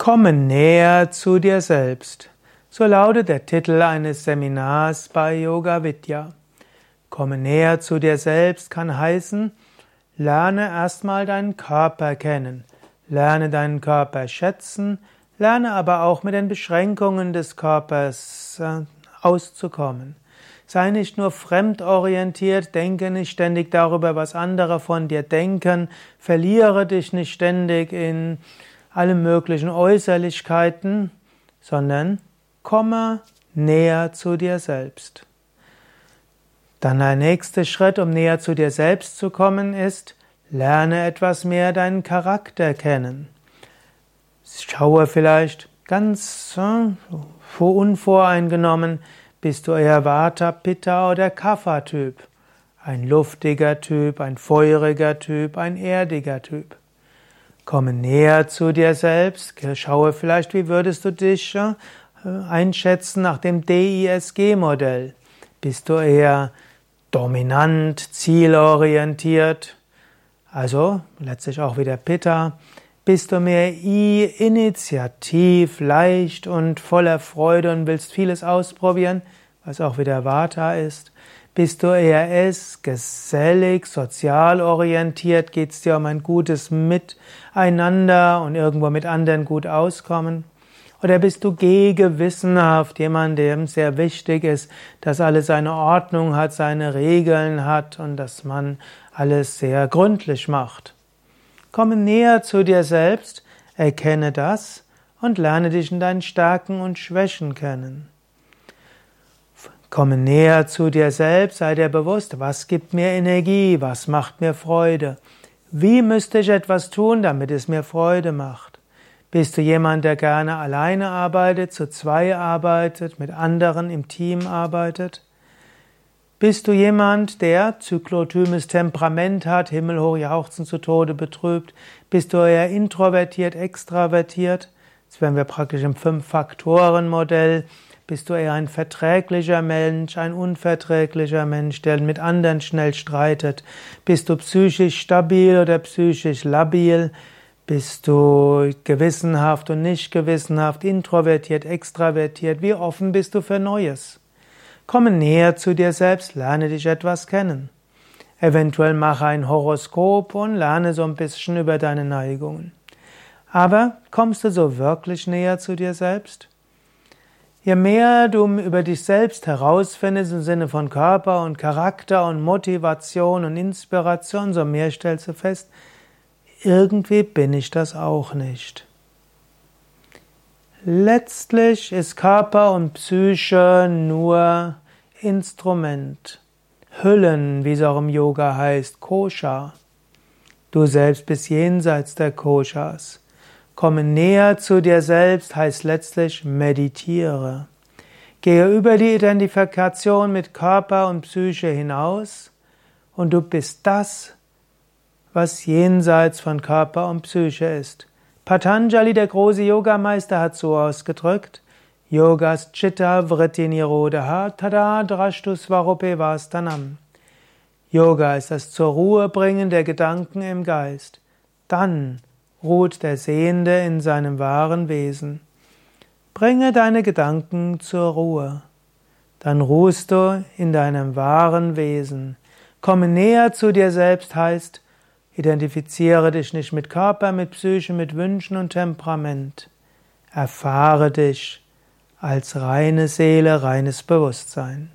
Komme näher zu dir selbst. So lautet der Titel eines Seminars bei Yoga Vidya. Komme näher zu dir selbst kann heißen, lerne erstmal deinen Körper kennen. Lerne deinen Körper schätzen, lerne aber auch mit den Beschränkungen des Körpers äh, auszukommen. Sei nicht nur fremdorientiert, denke nicht ständig darüber, was andere von dir denken, verliere dich nicht ständig in alle möglichen Äußerlichkeiten, sondern komme näher zu dir selbst. Dann der nächste Schritt, um näher zu dir selbst zu kommen, ist, lerne etwas mehr deinen Charakter kennen. Schaue vielleicht ganz äh, unvoreingenommen, bist du eher Vata, Pitta oder Kapha-Typ? Ein luftiger Typ, ein feuriger Typ, ein erdiger Typ. Komme näher zu dir selbst. Schaue vielleicht, wie würdest du dich äh, einschätzen nach dem DISG-Modell. Bist du eher dominant, zielorientiert? Also letztlich auch wieder Pitta. Bist du mehr I, initiativ, leicht und voller Freude und willst vieles ausprobieren, was auch wieder Vata ist? Bist du eher S, gesellig, sozial orientiert? Geht es dir um ein gutes Miteinander und irgendwo mit anderen gut auskommen? Oder bist du gewissenhaft, jemand, dem sehr wichtig ist, dass alles seine Ordnung hat, seine Regeln hat und dass man alles sehr gründlich macht? Komme näher zu dir selbst, erkenne das und lerne dich in deinen Stärken und Schwächen kennen. Komme näher zu dir selbst, sei dir bewusst, was gibt mir Energie, was macht mir Freude. Wie müsste ich etwas tun, damit es mir Freude macht? Bist du jemand, der gerne alleine arbeitet, zu zwei arbeitet, mit anderen im Team arbeitet? Bist du jemand, der zyklotymes Temperament hat, himmelhoch jauchzen zu Tode betrübt? Bist du eher introvertiert, extravertiert? Jetzt wären wir praktisch im Fünf-Faktoren-Modell. Bist du eher ein verträglicher Mensch, ein unverträglicher Mensch, der mit anderen schnell streitet? Bist du psychisch stabil oder psychisch labil? Bist du gewissenhaft und nicht gewissenhaft, introvertiert, extravertiert? Wie offen bist du für Neues? Komme näher zu dir selbst, lerne dich etwas kennen. Eventuell mache ein Horoskop und lerne so ein bisschen über deine Neigungen. Aber kommst du so wirklich näher zu dir selbst? Je mehr du über dich selbst herausfindest im Sinne von Körper und Charakter und Motivation und Inspiration, so mehr stellst du fest, irgendwie bin ich das auch nicht. Letztlich ist Körper und Psyche nur Instrument, Hüllen, wie es auch im Yoga heißt, Kosha. Du selbst bist jenseits der Koshas. Komme näher zu dir selbst heißt letztlich meditiere. Gehe über die Identifikation mit Körper und Psyche hinaus und du bist das, was jenseits von Körper und Psyche ist. Patanjali, der große Yogameister, hat so ausgedrückt, Yogas Chitta Vritti Nirodha Tada Drashtu Svarupe Vastanam. Yoga ist das zur Ruhe bringen der Gedanken im Geist. Dann ruht der Sehende in seinem wahren Wesen. Bringe deine Gedanken zur Ruhe. Dann ruhst du in deinem wahren Wesen. Komme näher zu dir selbst heißt, identifiziere dich nicht mit Körper, mit Psyche, mit Wünschen und Temperament. Erfahre dich als reine Seele, reines Bewusstsein.